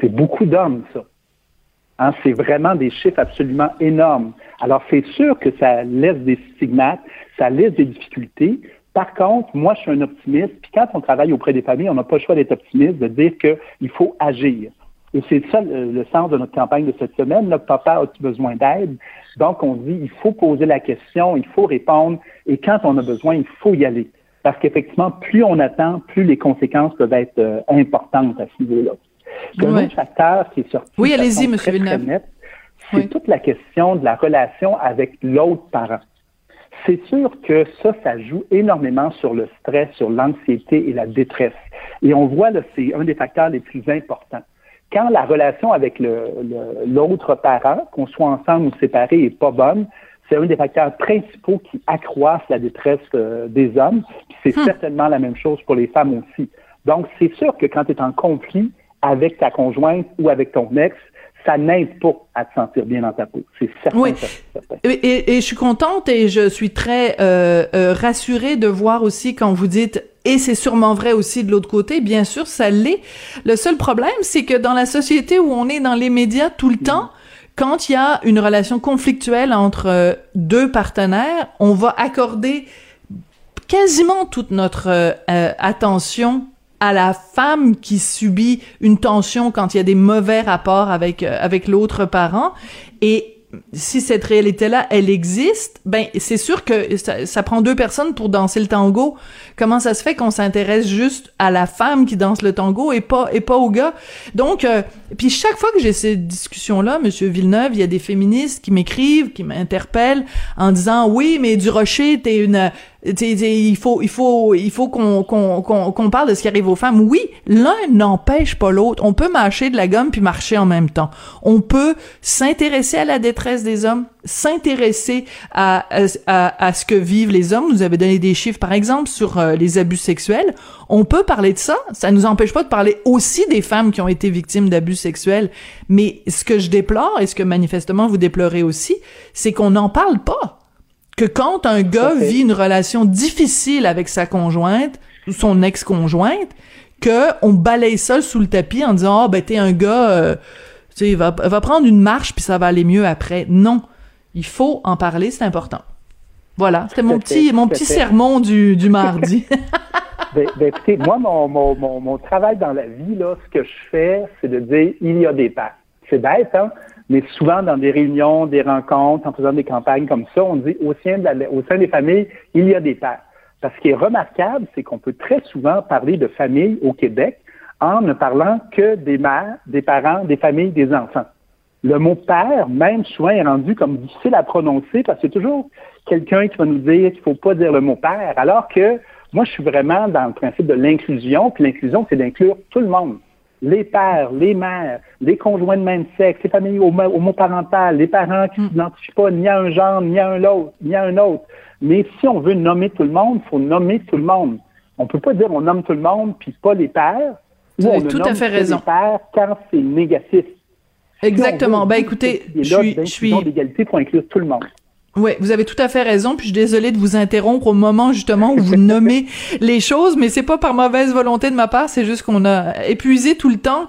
C'est beaucoup d'hommes, ça. Hein, c'est vraiment des chiffres absolument énormes. Alors, c'est sûr que ça laisse des stigmates, ça laisse des difficultés. Par contre, moi, je suis un optimiste. Puis quand on travaille auprès des familles, on n'a pas le choix d'être optimiste, de dire qu'il faut agir. Et c'est ça le, sens de notre campagne de cette semaine. Notre papa a-t-il besoin d'aide? Donc, on dit, il faut poser la question, il faut répondre, et quand on a besoin, il faut y aller. Parce qu'effectivement, plus on attend, plus les conséquences peuvent être euh, importantes à ce niveau-là. Un autre facteur qui est sorti oui, allez-y, Monsieur Villeneuve. c'est toute la question de la relation avec l'autre parent. C'est sûr que ça, ça joue énormément sur le stress, sur l'anxiété et la détresse. Et on voit, là, c'est un des facteurs les plus importants quand la relation avec l'autre parent, qu'on soit ensemble ou séparés, est pas bonne, c'est un des facteurs principaux qui accroissent la détresse euh, des hommes. C'est hmm. certainement la même chose pour les femmes aussi. Donc, c'est sûr que quand tu es en conflit avec ta conjointe ou avec ton ex, ça n'aide pas à te sentir bien dans ta peau. C'est certain. Oui. Et, je suis contente et je suis très euh, euh, rassurée de voir aussi quand vous dites et c'est sûrement vrai aussi de l'autre côté, bien sûr, ça l'est. Le seul problème, c'est que dans la société où on est dans les médias tout le temps, quand il y a une relation conflictuelle entre euh, deux partenaires, on va accorder quasiment toute notre euh, euh, attention à la femme qui subit une tension quand il y a des mauvais rapports avec avec l'autre parent et si cette réalité-là, elle existe, ben c'est sûr que ça, prend deux personnes pour danser le tango. Comment ça se fait qu'on s'intéresse juste à la femme qui danse le tango et pas et pas au gars? Donc, euh, puis chaque fois que j'ai ces discussions-là, Monsieur Villeneuve, il y a des féministes qui m'écrivent, qui m'interpellent en disant oui, mais du Rocher, t'es une il faut il faut il faut qu'on qu'on qu'on parle de ce qui arrive aux femmes. Oui, l'un n'empêche pas l'autre. On peut mâcher de la gomme puis marcher en même temps. On peut s'intéresser à la détresse des hommes, s'intéresser à, à, à ce que vivent les hommes. Vous avez donné des chiffres par exemple sur euh, les abus sexuels. On peut parler de ça. Ça nous empêche pas de parler aussi des femmes qui ont été victimes d'abus sexuels. Mais ce que je déplore et ce que manifestement vous déplorez aussi, c'est qu'on n'en parle pas que quand un gars vit une relation difficile avec sa conjointe ou son ex-conjointe, que on balaye ça sous le tapis en disant ah ben t'es un gars, euh, tu sais va, va prendre une marche puis ça va aller mieux après. Non, il faut en parler, c'est important. Voilà, c'était mon petit mon petit sermon du, du mardi. ben, ben, écoutez, moi mon, mon, mon, mon travail dans la vie là, ce que je fais, c'est de dire il y a des pas. C'est bête hein, mais souvent, dans des réunions, des rencontres, en faisant des campagnes comme ça, on dit au sein, des familles, il y a des pères. Parce ce qui est remarquable, c'est qu'on peut très souvent parler de famille au Québec en ne parlant que des mères, des parents, des familles, des enfants. Le mot père, même souvent, est rendu comme difficile à prononcer parce que c'est toujours quelqu'un qui va nous dire qu'il faut pas dire le mot père, alors que moi, je suis vraiment dans le principe de l'inclusion, puis l'inclusion, c'est d'inclure tout le monde les pères, les mères, les conjoints de même sexe, les familles homoparentales, les parents qui ne hmm. s'identifient pas ni à un genre, ni à un autre, ni à un autre. Mais si on veut nommer tout le monde, il faut nommer tout le monde. On peut pas dire on nomme tout le monde puis pas les pères. Vous avez tout à fait raison. Les pères quand c'est négatif. Exactement. Ben écoutez, je suis, je suis d'égalité pour inclure tout le monde. Oui, vous avez tout à fait raison. Puis je suis désolée de vous interrompre au moment justement où vous nommez les choses, mais c'est pas par mauvaise volonté de ma part. C'est juste qu'on a épuisé tout le temps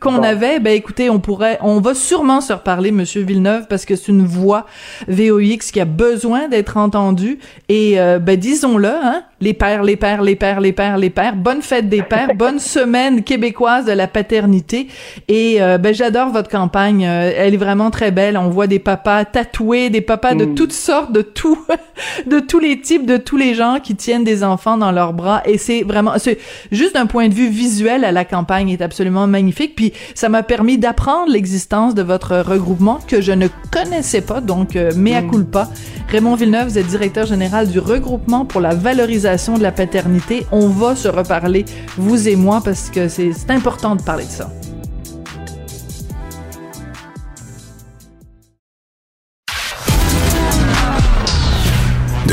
qu'on avait. Ben écoutez, on pourrait, on va sûrement se reparler, Monsieur Villeneuve, parce que c'est une voix VOX qui a besoin d'être entendue. Et euh, ben disons-le, hein, les pères, les pères, les pères, les pères, les pères. Bonne fête des pères, bonne semaine québécoise de la paternité. Et euh, ben j'adore votre campagne. Euh, elle est vraiment très belle. On voit des papas tatoués, des papas de. Toutes sortes, de tout, de tous les types, de tous les gens qui tiennent des enfants dans leurs bras. Et c'est vraiment, c'est juste d'un point de vue visuel, la campagne est absolument magnifique. Puis ça m'a permis d'apprendre l'existence de votre regroupement que je ne connaissais pas, donc euh, mea mm. culpa. Raymond Villeneuve, vous êtes directeur général du regroupement pour la valorisation de la paternité. On va se reparler, vous et moi, parce que c'est important de parler de ça.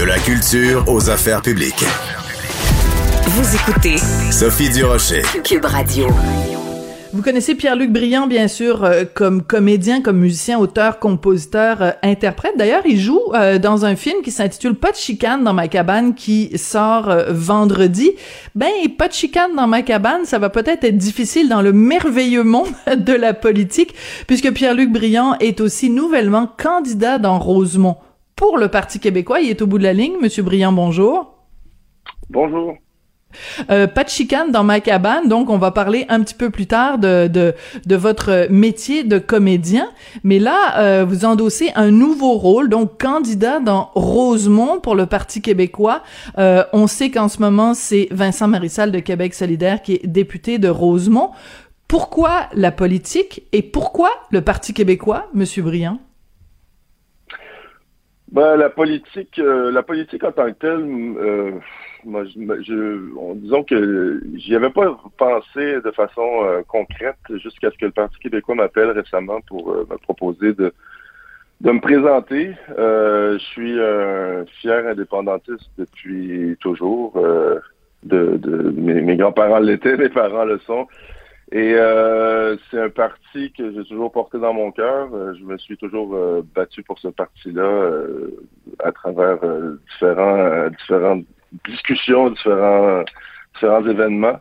La culture aux affaires publiques. Vous écoutez Sophie Durocher. Cube Radio. Vous connaissez Pierre-Luc Briand, bien sûr, euh, comme comédien, comme musicien, auteur, compositeur, euh, interprète. D'ailleurs, il joue euh, dans un film qui s'intitule Pas de chicane dans ma cabane qui sort vendredi. Ben, pas de chicane dans ma cabane, ça va peut-être être difficile dans le merveilleux monde de la politique, puisque Pierre-Luc Briand est aussi nouvellement candidat dans Rosemont pour le Parti québécois. Il est au bout de la ligne. Monsieur Briand, bonjour. Bonjour. Euh, pas de chicane dans ma cabane, donc on va parler un petit peu plus tard de, de, de votre métier de comédien. Mais là, euh, vous endossez un nouveau rôle, donc candidat dans Rosemont pour le Parti québécois. Euh, on sait qu'en ce moment, c'est Vincent Marissal de Québec solidaire qui est député de Rosemont. Pourquoi la politique et pourquoi le Parti québécois, Monsieur Briand? Ben, la politique, euh, la politique en tant que telle, euh, moi, je, disons que j'y avais pas pensé de façon euh, concrète jusqu'à ce que le Parti québécois m'appelle récemment pour me proposer de de me présenter. je suis un fier indépendantiste depuis toujours. de, de mes grands-parents l'étaient, mes parents le sont. Et euh, c'est un parti que j'ai toujours porté dans mon cœur. Euh, je me suis toujours euh, battu pour ce parti-là à travers différents, différentes discussions, différents, différents événements.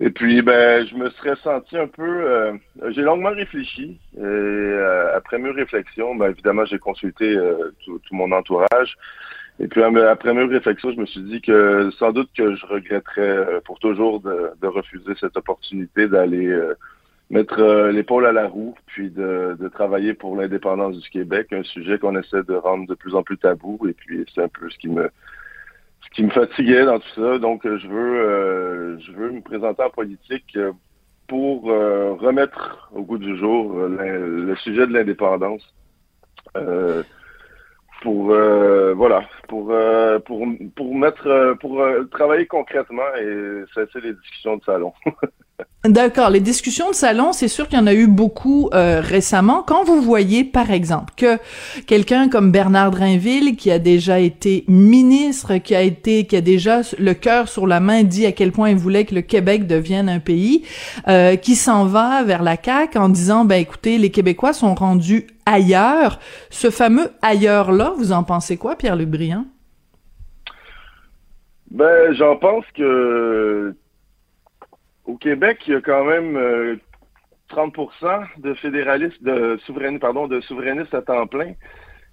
Et puis, ben, je me serais senti un peu. j'ai longuement réfléchi. Et après mes réflexions, ben, évidemment, j'ai consulté tout, tout, mon entourage. Et puis après mes réflexions, je me suis dit que sans doute que je regretterais euh, pour toujours de, refuser cette opportunité d'aller euh, mettre euh, l'épaule à la roue, puis de, travailler pour l'indépendance du Québec, un sujet qu'on essaie de rendre de plus en plus tabou. Et puis c'est un peu ce qui me ce qui me fatiguait dans tout ça. Donc je veux je veux me présenter en politique pour remettre au goût du jour le, sujet de l'indépendance. Euh, pour euh, voilà pour euh, pour pour mettre euh, pour travailler concrètement et cesser les discussions de salon. D'accord, les discussions de salon, c'est sûr qu'il y en a eu beaucoup récemment. Quand vous voyez, par exemple, que quelqu'un comme Bernard Drinville, qui a déjà été ministre, qui a été, qui a déjà le cœur sur la main, dit à quel point il voulait que le Québec devienne un pays, qui s'en va vers la CAQ en disant, ben écoutez, les Québécois sont rendus ailleurs. Ce fameux ailleurs-là, vous en pensez quoi, Pierre-Luc Briand? Ben, j'en pense que au Québec, il y a quand même 30% euh, de fédéralistes, de souverainistes, pardon, de souverainistes à temps plein,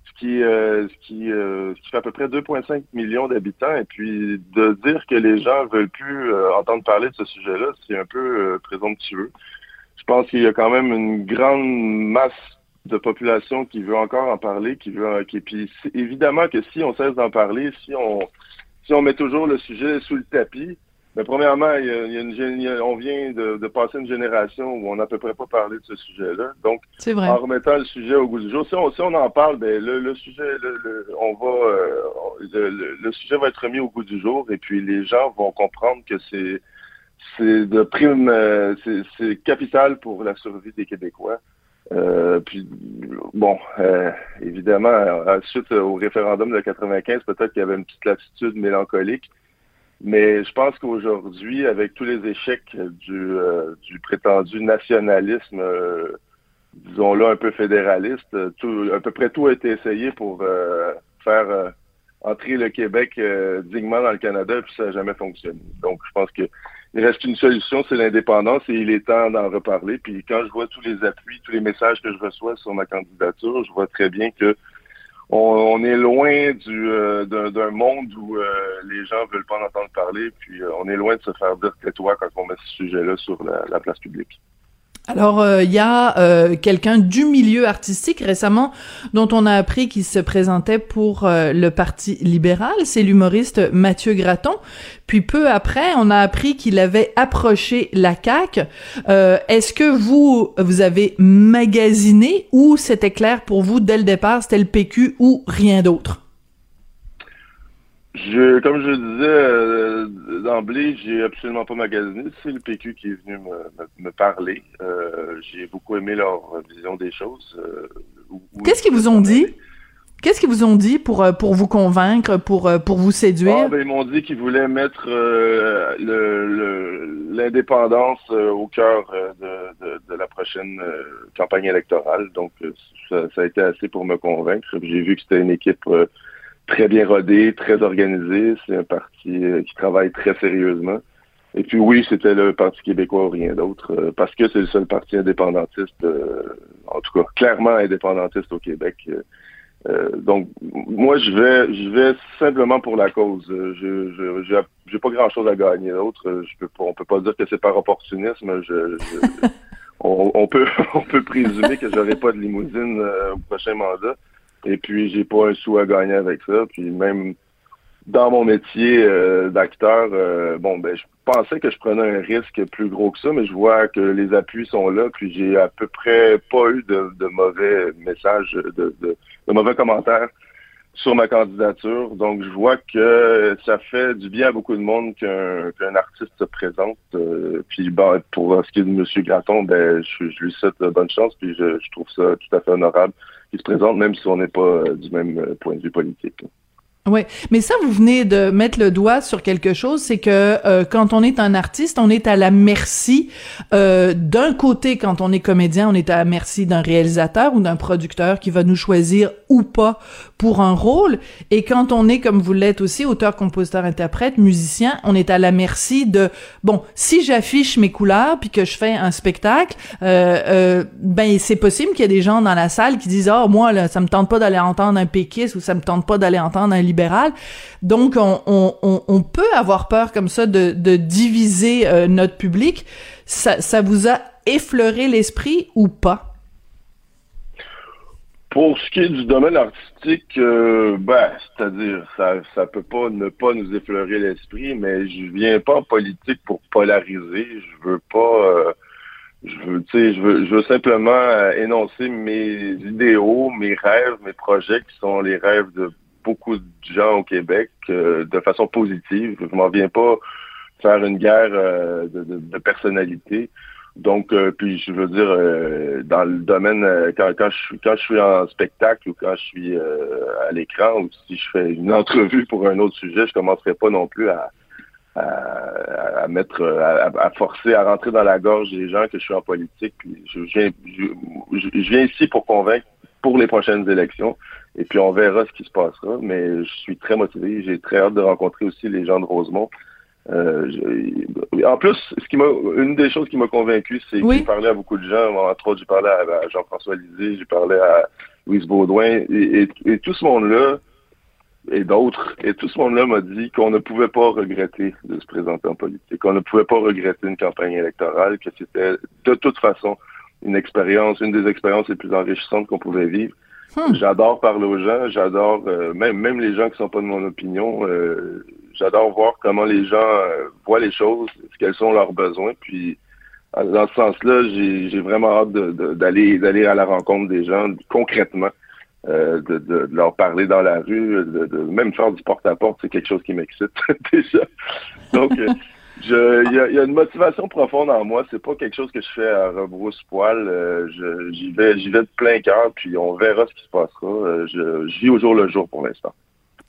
ce qui, euh, euh, qui fait à peu près 2,5 millions d'habitants. Et puis de dire que les gens veulent plus entendre parler de ce sujet-là, c'est un peu présomptueux. Je pense qu'il y a quand même une grande masse de population qui veut encore en parler, qui veut, qui, puis évidemment que si on cesse d'en parler, si on, si on met toujours le sujet sous le tapis, mais premièrement, il y a, une, on vient de, de, passer une génération où on n'a à peu près pas parlé de ce sujet-là. Donc, vrai. en remettant le sujet au goût du jour, si on, si on en parle, ben le, le sujet, le, on va, euh, le, sujet va être mis au goût du jour, et puis les gens vont comprendre que c'est c'est de prime, euh, c'est capital pour la survie des Québécois. Euh, puis bon, euh, évidemment, suite au référendum de 95, peut-être qu'il y avait une petite latitude mélancolique, mais je pense qu'aujourd'hui, avec tous les échecs du, euh, du prétendu nationalisme disons-le, un peu fédéraliste. Tout, à peu près tout a été essayé pour faire entrer le Québec dignement dans le Canada, puis ça n'a jamais fonctionné. Donc, je pense que il reste une solution, c'est l'indépendance, et il est temps d'en reparler. Puis quand je vois tous les appuis, tous les messages que je reçois sur ma candidature, je vois très bien que on, est loin du euh, d'un monde où euh, les gens veulent pas en entendre parler, puis euh, on est loin de se faire dire tais-toi quand on met ce sujet-là sur la place publique. Alors, il euh, y a euh, quelqu'un du milieu artistique récemment dont on a appris qu'il se présentait pour euh, le Parti libéral, c'est l'humoriste Mathieu Graton. Puis peu après, on a appris qu'il avait approché la CAQ. Est-ce que vous, vous avez magasiné ou c'était clair pour vous dès le départ, c'était le PQ ou rien d'autre? Je, comme je disais euh, d'emblée, j'ai absolument pas magasiné. C'est le PQ qui est venu me, me, parler. Euh, j'ai beaucoup aimé leur vision des choses. Euh, Qu'est-ce qu'ils vous ont dit? Qu'est-ce qu'ils vous ont dit pour, euh, pour vous convaincre, pour, euh, pour vous séduire? Ah, ben, ils m'ont dit qu'ils voulaient mettre l'indépendance le, au cœur de, de, de, la prochaine campagne électorale. Donc, ça, ça, a été assez pour me convaincre. J'ai vu que c'était une équipe très bien rodé, très organisé. C'est un parti euh, qui travaille très sérieusement. Et puis oui, c'était le Parti québécois ou rien d'autre, euh, parce que c'est le seul parti indépendantiste, euh, en tout cas clairement indépendantiste au Québec. donc moi je vais je vais simplement pour la cause. Je je j'ai pas grand chose à gagner d'autre. Je peux pas, on peut pas dire que c'est par opportunisme. Je, on, on, peut on peut présumer que j'aurai pas de limousine au prochain mandat. Et puis, j'ai pas un sou à gagner avec ça. Puis même dans mon métier euh, d'acteur, euh, bon, ben, je pensais que je prenais un risque plus gros que ça, mais je vois que les appuis sont là. Puis j'ai à peu près pas eu de, mauvais messages, de, mauvais commentaires sur ma candidature. Donc, je vois que ça fait du bien à beaucoup de monde qu'un artiste se présente. Euh, puis, ben, pour ce qui est de M. Graton, ben, je, lui souhaite bonne chance. Puis, je trouve ça tout à fait honorable se présente, même si on n'est pas euh, du même euh, point de vue politique. Oui, mais ça, vous venez de mettre le doigt sur quelque chose, c'est que euh, quand on est un artiste, on est à la merci. D'un côté, quand on est comédien, on est à la merci d'un réalisateur ou d'un producteur qui va nous choisir ou pas pour un rôle. Et quand on est, comme vous l'êtes aussi, auteur, compositeur, interprète, musicien, on est à la merci de bon, si j'affiche mes couleurs puis que je fais un spectacle, euh, euh ben c'est possible qu'il y ait des gens dans la salle qui disent oh, moi là, ça me tente pas d'aller entendre un péquiste ou ça me tente pas d'aller entendre un donc, on, peut avoir peur comme ça de, diviser euh, notre public. Ça, vous a effleuré l'esprit ou pas? Pour ce qui est du domaine artistique, euh, ben, c'est-à-dire, ça, ça peut pas ne pas nous effleurer l'esprit, mais je viens pas en politique pour polariser. Je veux pas, euh, je veux, tu sais, je veux, simplement énoncer mes idéaux, mes rêves, mes projets qui sont les rêves de beaucoup de gens au Québec euh, de façon positive. Je m'en viens pas faire une guerre euh, de, de, personnalité. Donc, euh, puis je veux dire, dans le domaine, quand, quand, je, quand je suis en spectacle ou quand je suis à l'écran ou si je fais une entrevue pour un autre sujet, je commencerai pas non plus à, à, mettre, à, forcer, à rentrer dans la gorge des gens que je suis en politique. Je, viens, je viens ici pour convaincre pour les prochaines élections. Et puis on verra ce qui se passera. Mais je suis très motivé. J'ai très hâte de rencontrer aussi les gens de Rosemont. Euh, en plus, ce qui m'a, une des choses qui m'a convaincu, c'est que j'ai parlé à beaucoup de gens. Entre autres, j'ai parlé à, Jean-François Lisée, j'ai parlé à Louise Baudouin, et, tout ce monde-là, et d'autres, et tout ce monde-là m'a dit qu'on ne pouvait pas regretter de se présenter en politique, qu'on ne pouvait pas regretter une campagne électorale, que c'était de toute façon une expérience, une des expériences les plus enrichissantes qu'on pouvait vivre. Hmm. J'adore parler aux gens, j'adore euh, même même les gens qui sont pas de mon opinion. Euh, j'adore voir comment les gens euh, voient les choses, quels sont leurs besoins. Puis dans ce sens-là, j'ai vraiment hâte d'aller d'aller à la rencontre des gens concrètement, de, de, leur parler dans la rue, de, même faire du porte-à-porte, c'est quelque chose qui m'excite déjà. Donc il y a, une motivation profonde en moi. C'est pas quelque chose que je fais à rebrousse-poil. Euh, j'y vais, j'y vais de plein cœur, puis on verra ce qui se passera. Euh, je, vis au jour le jour pour l'instant.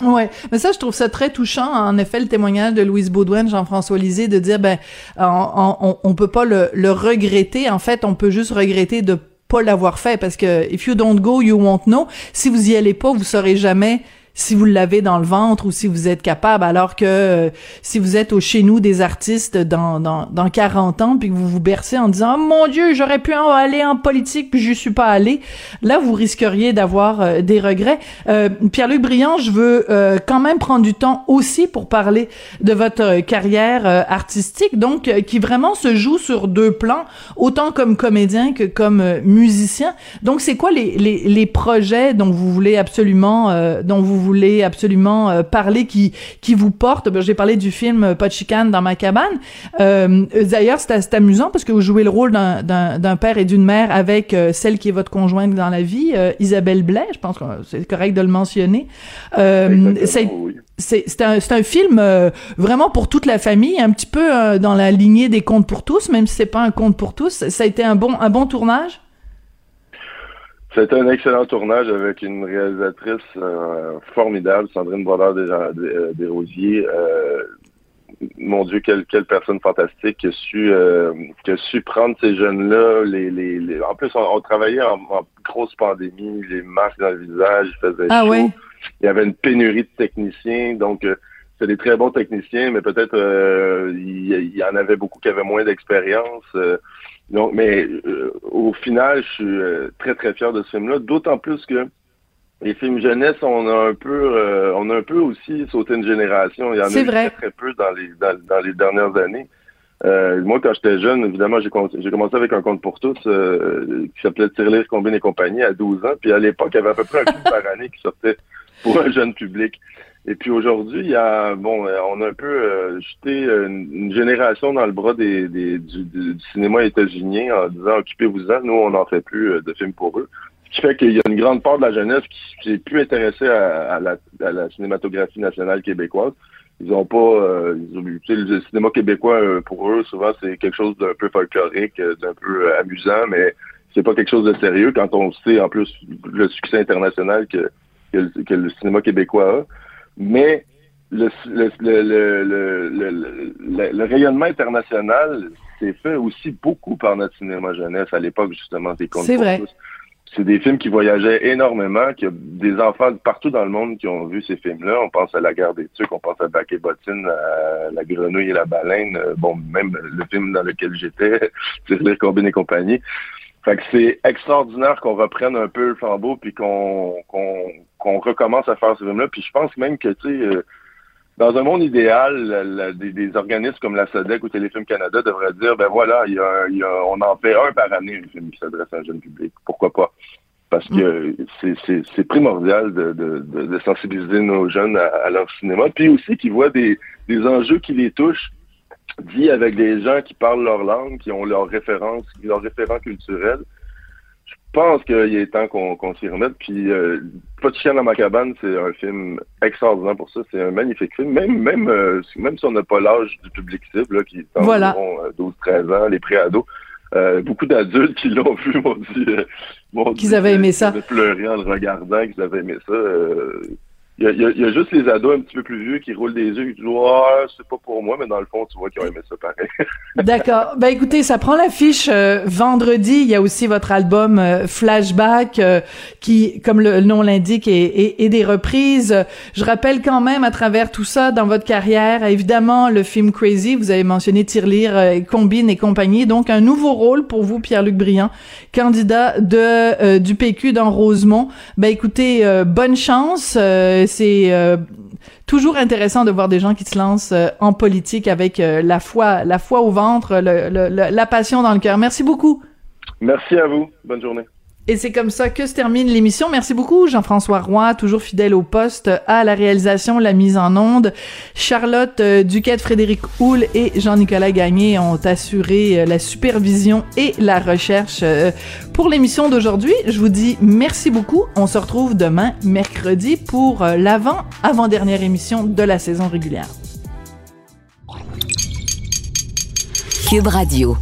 Ouais, mais ça je trouve ça très touchant. En effet, le témoignage de Louise Baudouin, Jean-François Lisée, de dire ben on, on, peut pas le, le regretter. En fait, on peut juste regretter de pas l'avoir fait parce que if you don't go, you won't know. Si vous y allez pas, vous saurez jamais si vous l'avez dans le ventre ou si vous êtes capable, alors que euh, si vous êtes au chez nous des artistes dans, dans, dans 40 ans, puis que vous vous bercez en disant oh, mon Dieu, j'aurais pu aller en politique, puis je suis pas allé », là, vous risqueriez d'avoir euh, des regrets. Euh, Pierre-Luc Briand, je veux quand même prendre du temps aussi pour parler de votre carrière artistique, donc qui vraiment se joue sur deux plans, autant comme comédien que comme musicien. Donc, c'est quoi les, les, les projets dont vous voulez absolument, dont vous voulez absolument euh, parler qui qui vous porte. Ben, j'ai parlé du film Pas de chicane dans ma cabane. Euh, D'ailleurs, c'est amusant parce que vous jouez le rôle d'un père et d'une mère avec euh, celle qui est votre conjointe dans la vie, Isabelle Blais. Je pense que c'est correct de le mentionner. c'est un, un film vraiment pour toute la famille, un petit peu dans la lignée des contes pour tous, même si c'est pas un conte pour tous. Ça a été un bon un bon tournage. C'était un excellent tournage avec une réalisatrice euh, formidable, Sandrine Brodeur des, Rosiers. Euh, mon Dieu, quelle, quelle personne fantastique qui a su, euh, qui a su prendre ces jeunes-là. Les, les, En plus, on, travaillait en, grosse pandémie, les masques dans le visage, il faisait ah, chaud. Il y avait une pénurie de techniciens, donc c'est des très bons techniciens, mais peut-être il, il, y en avait beaucoup qui avaient moins d'expérience. Donc, mais euh, au final, je suis euh, très très fier de ce film-là, d'autant plus que les films jeunesse, on a un peu, euh, on a un peu aussi sauté une génération. Il y en a eu très très peu dans les dans, les dernières années. moi, quand j'étais jeune, évidemment, j'ai commencé avec un compte pour tous qui s'appelait Tirelire, Combine et compagnie à 12 ans. Puis à l'époque, il y avait à peu près un film par année qui sortait pour un jeune public. Et puis aujourd'hui, il y a bon, euh, on a un peu euh, jeté une, génération dans le bras des, des du, cinéma états-unien en disant occupez-vous-en, nous on n'en fait plus euh, de films pour eux. Ce qui fait qu'il y a une grande part de la jeunesse qui s'est plus intéressée à, la, à, la, cinématographie nationale québécoise. Ils ont pas, ils ont, le cinéma québécois pour eux souvent c'est quelque chose d'un peu folklorique, d'un peu amusant, mais c'est pas quelque chose de sérieux quand on sait en plus le succès international que, que le cinéma québécois a mais le, le, le, le, rayonnement international s'est fait aussi beaucoup par notre cinéma jeunesse à l'époque justement des contes C'est vrai. C'est des films qui voyageaient énormément, qu'il y a des enfants partout dans le monde qui ont vu ces films-là. On pense à La guerre des Tucs, on pense à Bac et Bottine, à La grenouille et la baleine, euh, bon, même le film dans lequel j'étais, les Combine et compagnie. Fait que c'est extraordinaire qu'on reprenne un peu le flambeau puis qu'on qu'on recommence à faire ce film-là. Puis je pense même que, tu sais, euh, dans un monde idéal, des, organismes comme la SODEC ou Téléfilm Canada devraient dire, ben voilà, il y a, on en fait un par année, un film qui s'adresse à un jeune public. Pourquoi pas? Parce que mm. c'est primordial de, de, de, sensibiliser nos jeunes à, leur cinéma, puis aussi qu'ils voient des, des enjeux qui les touchent dit avec des gens qui parlent leur langue, qui ont leurs références, leurs référents culturels. Je pense qu'il est temps qu'on s'y remette. Puis, euh, Pas de chien dans ma cabane, c'est un film extraordinaire pour ça. C'est un magnifique film. Même, même, euh, même si on n'a pas l'âge du public cible, là, qui est voilà. environ 12-13 euh, ans, les pré-ados, euh, beaucoup d'adultes qui l'ont vu m'ont dit, euh, qu'ils avaient aimé ça. Ils pleuré en le regardant, qu'ils avaient aimé ça. Il y, a, juste les ados un petit peu plus vieux qui roulent des yeux et qui disent c'est pas pour moi, mais dans le fond, tu vois qu'ils ont aimé ça pareil. D'accord. Ben écoutez, ça prend l'affiche euh, vendredi. Il y a aussi votre album euh, Flashback euh, qui, comme le, nom l'indique, est, est, des reprises. Je rappelle quand même à travers tout ça, dans votre carrière, évidemment, le film Crazy, vous avez mentionné Tirelire, Combine et compagnie. Donc, un nouveau rôle pour vous, Pierre-Luc Briand, candidat de du PQ dans Rosemont. Ben écoutez, bonne chance c'est euh, toujours intéressant de voir des gens qui se lancent euh, en politique avec euh, la foi, la foi au ventre, la passion dans le cœur. Merci beaucoup. Merci à vous. Bonne journée. Et c'est comme ça que se termine l'émission. Merci beaucoup, Jean-François Roy, toujours fidèle au poste, à la réalisation, la mise en onde. Charlotte euh, Duquette, Frédéric Houle et Jean-Nicolas Gagné ont assuré euh, la supervision et la recherche euh, pour l'émission d'aujourd'hui. Je vous dis merci beaucoup. On se retrouve demain, mercredi, pour l'avant, avant-dernière émission de la saison régulière. Cube Radio.